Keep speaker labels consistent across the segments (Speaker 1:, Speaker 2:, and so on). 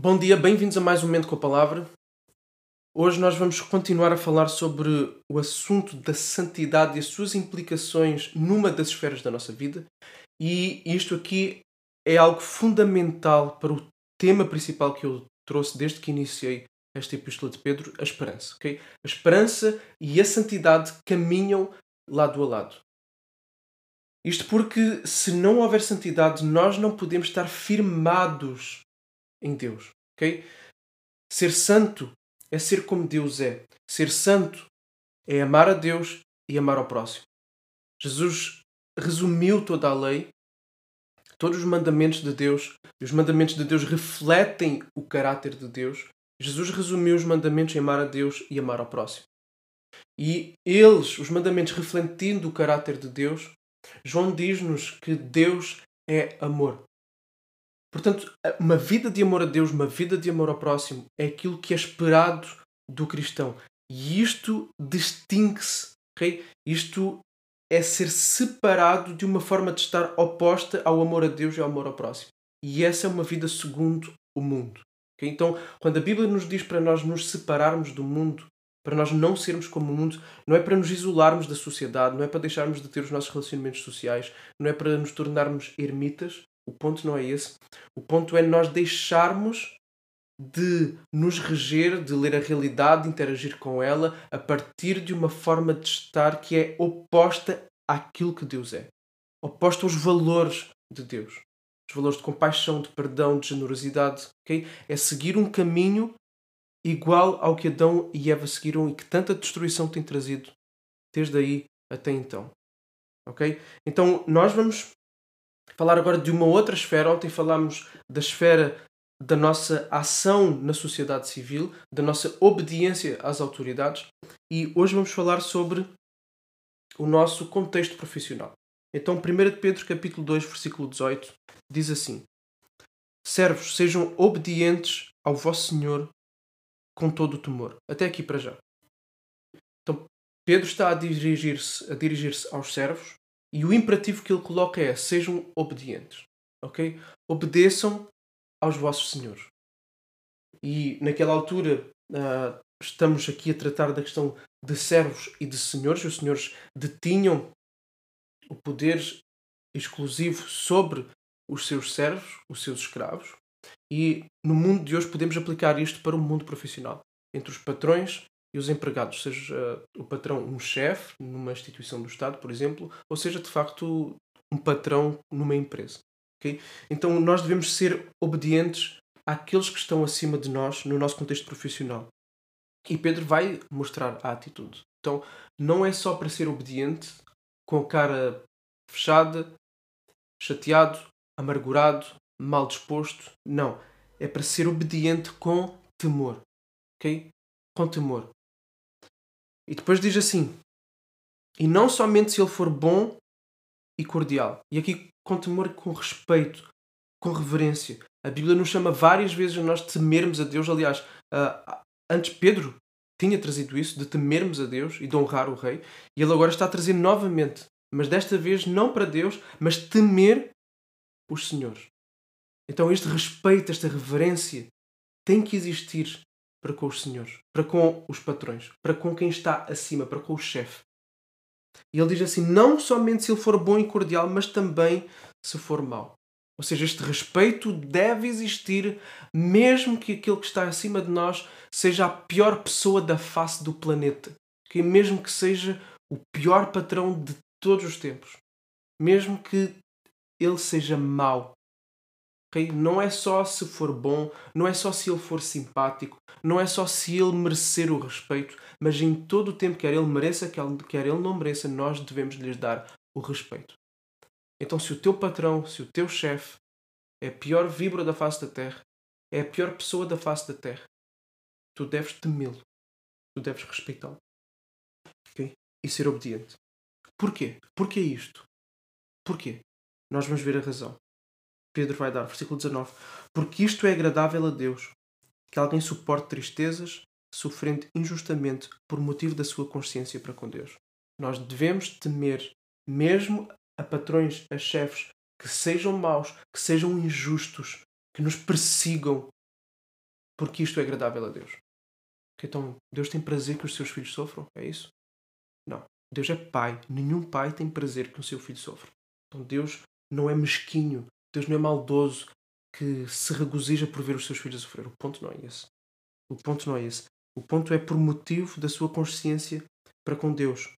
Speaker 1: Bom dia, bem-vindos a mais um Momento com a Palavra. Hoje nós vamos continuar a falar sobre o assunto da santidade e as suas implicações numa das esferas da nossa vida. E isto aqui é algo fundamental para o tema principal que eu trouxe desde que iniciei esta Epístola de Pedro, a esperança. Okay? A esperança e a santidade caminham lado a lado. Isto porque, se não houver santidade, nós não podemos estar firmados em Deus. ok? Ser santo é ser como Deus é. Ser santo é amar a Deus e amar ao próximo. Jesus resumiu toda a lei, todos os mandamentos de Deus, e os mandamentos de Deus refletem o caráter de Deus. Jesus resumiu os mandamentos em amar a Deus e amar ao próximo. E eles, os mandamentos refletindo o caráter de Deus, João diz-nos que Deus é amor. Portanto, uma vida de amor a Deus, uma vida de amor ao próximo, é aquilo que é esperado do cristão. E isto distingue-se, ok? Isto é ser separado de uma forma de estar oposta ao amor a Deus e ao amor ao próximo. E essa é uma vida segundo o mundo. Okay? Então, quando a Bíblia nos diz para nós nos separarmos do mundo, para nós não sermos como o mundo, não é para nos isolarmos da sociedade, não é para deixarmos de ter os nossos relacionamentos sociais, não é para nos tornarmos ermitas, o ponto não é esse. O ponto é nós deixarmos de nos reger, de ler a realidade, de interagir com ela a partir de uma forma de estar que é oposta àquilo que Deus é. Oposta aos valores de Deus. Os valores de compaixão, de perdão, de generosidade. Okay? É seguir um caminho igual ao que Adão e Eva seguiram e que tanta destruição tem trazido desde aí até então. Ok? Então nós vamos falar agora de uma outra esfera. Ontem falámos da esfera da nossa ação na sociedade civil, da nossa obediência às autoridades e hoje vamos falar sobre o nosso contexto profissional. Então, 1 Pedro capítulo 2, versículo 18, diz assim: Servos, sejam obedientes ao vosso Senhor com todo o temor. Até aqui para já. Então, Pedro está a dirigir-se a dirigir-se aos servos e o imperativo que ele coloca é: sejam obedientes. Ok? Obedeçam aos vossos senhores. E naquela altura uh, estamos aqui a tratar da questão de servos e de senhores. Os senhores detinham o poder exclusivo sobre os seus servos, os seus escravos. E no mundo de hoje podemos aplicar isto para o mundo profissional, entre os patrões e os empregados, seja o patrão um chefe numa instituição do Estado, por exemplo, ou seja de facto um patrão numa empresa. Okay? Então nós devemos ser obedientes àqueles que estão acima de nós no nosso contexto profissional. E Pedro vai mostrar a atitude. Então não é só para ser obediente com a cara fechada, chateado, amargurado, mal disposto. Não. É para ser obediente com temor. Ok? Com temor. E depois diz assim: E não somente se ele for bom e cordial. E aqui com temor com respeito, com reverência. A Bíblia nos chama várias vezes a nós temermos a Deus. Aliás, uh, antes Pedro tinha trazido isso, de temermos a Deus e de honrar o Rei, e ele agora está a trazer novamente, mas desta vez não para Deus, mas temer os senhores. Então este respeito, esta reverência tem que existir para com os senhores, para com os patrões, para com quem está acima, para com o chefe. E ele diz assim: não somente se ele for bom e cordial, mas também se for mau. Ou seja, este respeito deve existir, mesmo que aquele que está acima de nós seja a pior pessoa da face do planeta. Que mesmo que seja o pior patrão de todos os tempos. Mesmo que ele seja mau, Okay? Não é só se for bom, não é só se ele for simpático, não é só se ele merecer o respeito, mas em todo o tempo, quer ele mereça, quer ele não mereça, nós devemos lhes dar o respeito. Então, se o teu patrão, se o teu chefe é a pior vibra da face da terra, é a pior pessoa da face da terra, tu deves temê-lo, tu deves respeitá-lo okay? e ser obediente. Porquê? Porquê isto? Porquê? Nós vamos ver a razão. Pedro vai dar, versículo 19: Porque isto é agradável a Deus, que alguém suporte tristezas, sofrendo injustamente por motivo da sua consciência para com Deus. Nós devemos temer, mesmo a patrões, a chefes, que sejam maus, que sejam injustos, que nos persigam, porque isto é agradável a Deus. Então, Deus tem prazer que os seus filhos sofram? É isso? Não. Deus é pai. Nenhum pai tem prazer que o seu filho sofra. Então, Deus não é mesquinho. Deus não é maldoso que se regozija por ver os seus filhos sofrer. O ponto não é esse. O ponto não é esse. O ponto é por motivo da sua consciência para com Deus.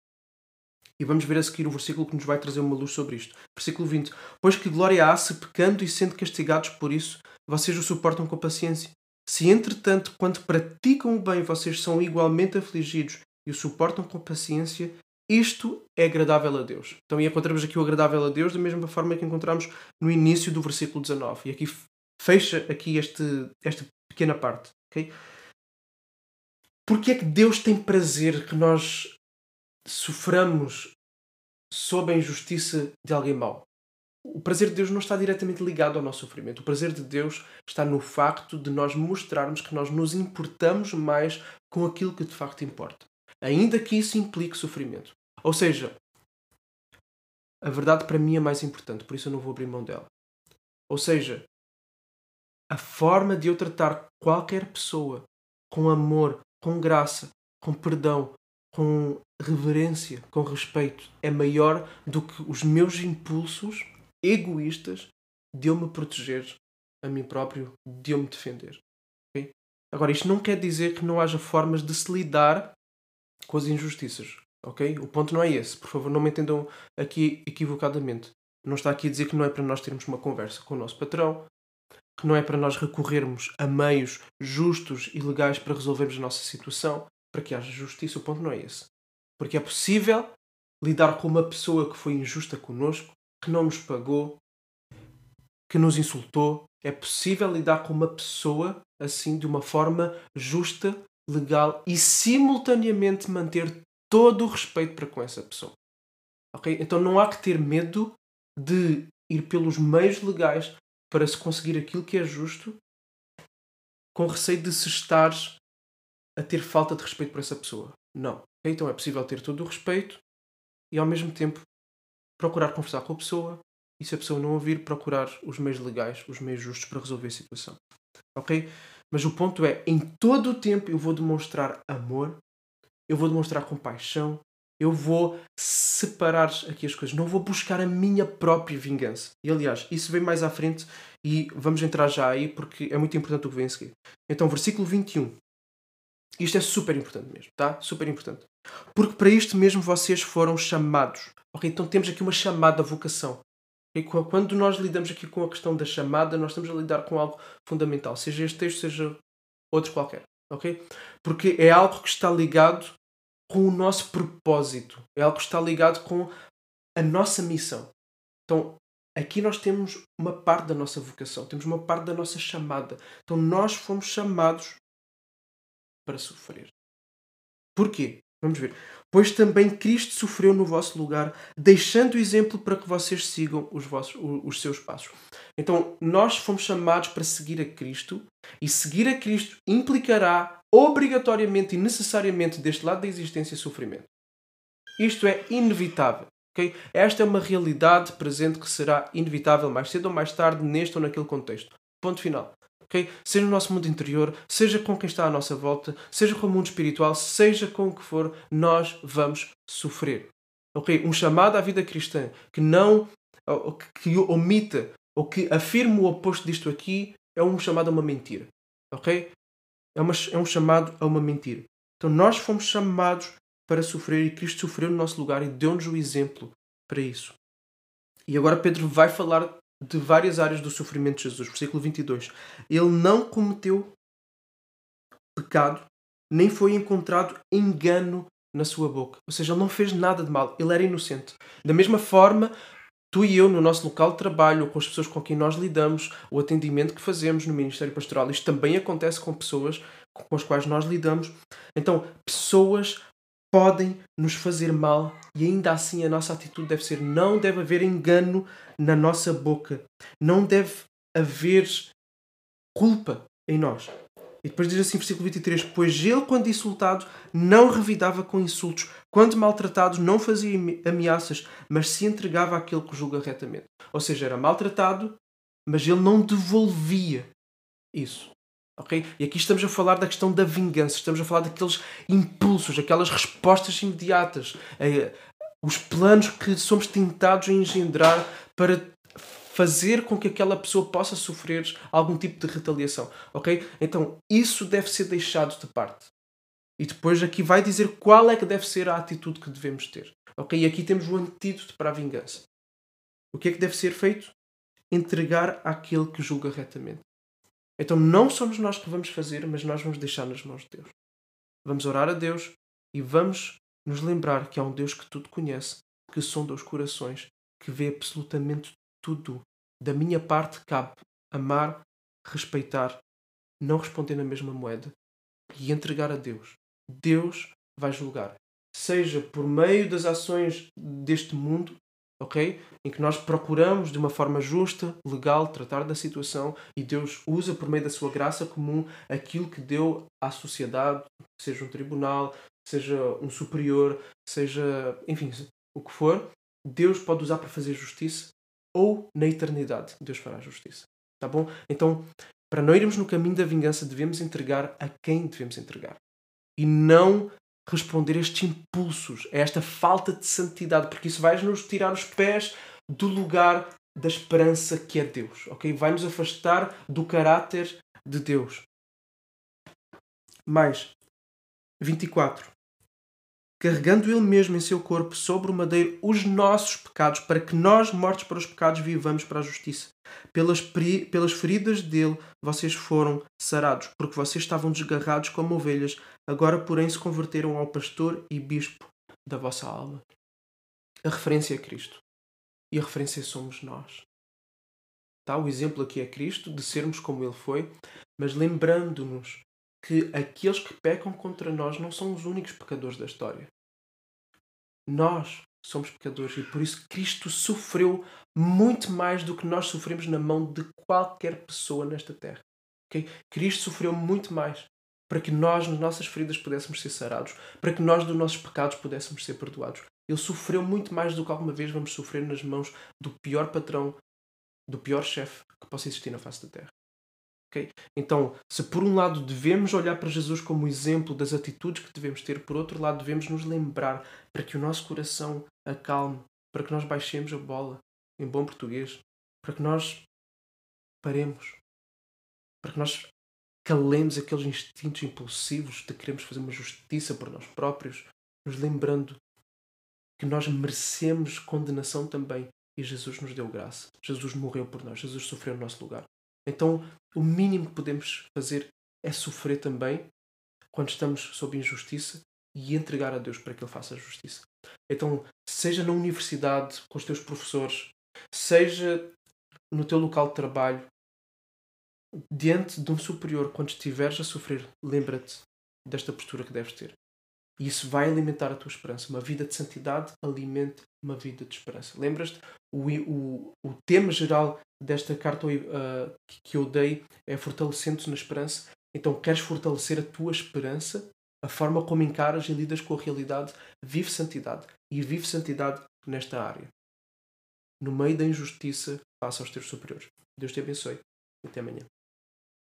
Speaker 1: E vamos ver a seguir o versículo que nos vai trazer uma luz sobre isto. Versículo 20. Pois que glória há se pecando e sendo castigados por isso, vocês o suportam com paciência. Se, entretanto, quando praticam o bem, vocês são igualmente afligidos e o suportam com paciência, isto é agradável a Deus. Então, encontramos aqui o agradável a Deus da mesma forma que encontramos no início do versículo 19. E aqui fecha aqui este, esta pequena parte. Okay? Porque é que Deus tem prazer que nós soframos sob a injustiça de alguém mau? O prazer de Deus não está diretamente ligado ao nosso sofrimento. O prazer de Deus está no facto de nós mostrarmos que nós nos importamos mais com aquilo que de facto importa. Ainda que isso implique sofrimento. Ou seja, a verdade para mim é mais importante, por isso eu não vou abrir mão dela. Ou seja, a forma de eu tratar qualquer pessoa com amor, com graça, com perdão, com reverência, com respeito, é maior do que os meus impulsos egoístas de eu me proteger a mim próprio, de eu me defender. Okay? Agora, isto não quer dizer que não haja formas de se lidar com as injustiças. Ok? O ponto não é esse. Por favor, não me entendam aqui equivocadamente. Não está aqui a dizer que não é para nós termos uma conversa com o nosso patrão, que não é para nós recorrermos a meios justos e legais para resolvermos a nossa situação, para que haja justiça. O ponto não é esse. Porque é possível lidar com uma pessoa que foi injusta connosco que não nos pagou, que nos insultou. É possível lidar com uma pessoa assim de uma forma justa, legal e simultaneamente manter todo o respeito para com essa pessoa. Ok? Então não há que ter medo de ir pelos meios legais para se conseguir aquilo que é justo, com receio de se estar a ter falta de respeito por essa pessoa. Não. Então é possível ter todo o respeito e ao mesmo tempo procurar conversar com a pessoa e se a pessoa não ouvir, procurar os meios legais, os meios justos para resolver a situação. Ok? Mas o ponto é, em todo o tempo eu vou demonstrar amor, eu vou demonstrar compaixão, eu vou separar aqui as coisas, não vou buscar a minha própria vingança. E aliás, isso vem mais à frente e vamos entrar já aí porque é muito importante o que vem a seguir. Então, versículo 21. Isto é super importante mesmo, tá? Super importante. Porque para isto mesmo vocês foram chamados. Ok? Então temos aqui uma chamada vocação. E quando nós lidamos aqui com a questão da chamada, nós estamos a lidar com algo fundamental, seja este texto, seja outro qualquer. Ok? Porque é algo que está ligado com o nosso propósito, é algo que está ligado com a nossa missão. Então, aqui nós temos uma parte da nossa vocação, temos uma parte da nossa chamada. Então, nós fomos chamados para sofrer. Porquê? Vamos ver. Pois também Cristo sofreu no vosso lugar, deixando o exemplo para que vocês sigam os, vossos, os seus passos. Então, nós fomos chamados para seguir a Cristo, e seguir a Cristo implicará obrigatoriamente e necessariamente, deste lado da existência, sofrimento. Isto é inevitável. Okay? Esta é uma realidade presente que será inevitável mais cedo ou mais tarde, neste ou naquele contexto. Ponto final. Okay? Seja no nosso mundo interior, seja com quem está à nossa volta, seja com o mundo espiritual, seja com o que for, nós vamos sofrer. Okay? Um chamado à vida cristã que não que omita ou que afirma o oposto disto aqui é um chamado a uma mentira. Ok? É, uma, é um chamado a uma mentira. Então nós fomos chamados para sofrer e Cristo sofreu no nosso lugar e deu-nos o exemplo para isso. E agora Pedro vai falar de várias áreas do sofrimento de Jesus. Versículo 22. Ele não cometeu pecado, nem foi encontrado engano na sua boca. Ou seja, ele não fez nada de mal. Ele era inocente. Da mesma forma, tu e eu, no nosso local de trabalho, com as pessoas com quem nós lidamos, o atendimento que fazemos no Ministério Pastoral, isto também acontece com pessoas com as quais nós lidamos. Então, pessoas podem nos fazer mal e ainda assim a nossa atitude deve ser: não deve haver engano na nossa boca, não deve haver culpa em nós. E depois diz assim, versículo 23: Pois ele, quando insultado, não revidava com insultos, quando maltratado, não fazia ameaças, mas se entregava àquele que julga retamente. Ou seja, era maltratado, mas ele não devolvia isso. Ok? E aqui estamos a falar da questão da vingança, estamos a falar daqueles impulsos, aquelas respostas imediatas, eh, os planos que somos tentados a engendrar para fazer com que aquela pessoa possa sofrer algum tipo de retaliação, ok? Então isso deve ser deixado de parte. E depois aqui vai dizer qual é que deve ser a atitude que devemos ter. Ok? E aqui temos o antídoto para a vingança. O que é que deve ser feito? Entregar àquele que julga retamente. Então não somos nós que vamos fazer, mas nós vamos deixar nas mãos de Deus. Vamos orar a Deus e vamos nos lembrar que há um Deus que tudo conhece, que sonda os corações, que vê absolutamente tudo. Da minha parte cabe amar, respeitar, não responder na mesma moeda e entregar a Deus. Deus vai julgar. Seja por meio das ações deste mundo, ok? Em que nós procuramos de uma forma justa, legal, tratar da situação e Deus usa por meio da sua graça comum aquilo que deu à sociedade, seja um tribunal, seja um superior, seja, enfim, o que for, Deus pode usar para fazer justiça ou na eternidade Deus fará justiça. Tá bom? Então, para não irmos no caminho da vingança, devemos entregar a quem devemos entregar e não responder a estes impulsos, a esta falta de santidade, porque isso vai nos tirar os pés do lugar da esperança que é Deus, ok? Vai nos afastar do caráter de Deus. Mais 24 carregando ele mesmo em seu corpo sobre o madeiro os nossos pecados, para que nós, mortos para os pecados, vivamos para a justiça. Pelas, pelas feridas dele vocês foram sarados, porque vocês estavam desgarrados como ovelhas, agora, porém, se converteram ao pastor e bispo da vossa alma. A referência é Cristo. E a referência somos nós. Tá? O exemplo aqui é Cristo, de sermos como Ele foi, mas lembrando-nos que aqueles que pecam contra nós não são os únicos pecadores da história. Nós somos pecadores e por isso Cristo sofreu muito mais do que nós sofremos na mão de qualquer pessoa nesta terra. Okay? Cristo sofreu muito mais para que nós, nas nossas feridas, pudéssemos ser sarados, para que nós, dos nossos pecados, pudéssemos ser perdoados. Ele sofreu muito mais do que alguma vez vamos sofrer nas mãos do pior patrão, do pior chefe que possa existir na face da terra. Okay? Então, se por um lado devemos olhar para Jesus como exemplo das atitudes que devemos ter, por outro lado devemos nos lembrar para que o nosso coração acalme, para que nós baixemos a bola, em bom português, para que nós paremos, para que nós calemos aqueles instintos impulsivos de queremos fazer uma justiça por nós próprios, nos lembrando que nós merecemos condenação também e Jesus nos deu graça. Jesus morreu por nós, Jesus sofreu no nosso lugar. Então, o mínimo que podemos fazer é sofrer também quando estamos sob injustiça e entregar a Deus para que Ele faça a justiça. Então, seja na universidade, com os teus professores, seja no teu local de trabalho, diante de um superior, quando estiveres a sofrer, lembra-te desta postura que deves ter. E isso vai alimentar a tua esperança. Uma vida de santidade alimenta uma vida de esperança. Lembras-te? O, o, o tema geral desta carta uh, que eu dei é fortalecendo-se na esperança. Então, queres fortalecer a tua esperança? A forma como encaras e lidas com a realidade, vive santidade. E vive santidade nesta área. No meio da injustiça, passa aos teus superiores. Deus te abençoe. Até amanhã.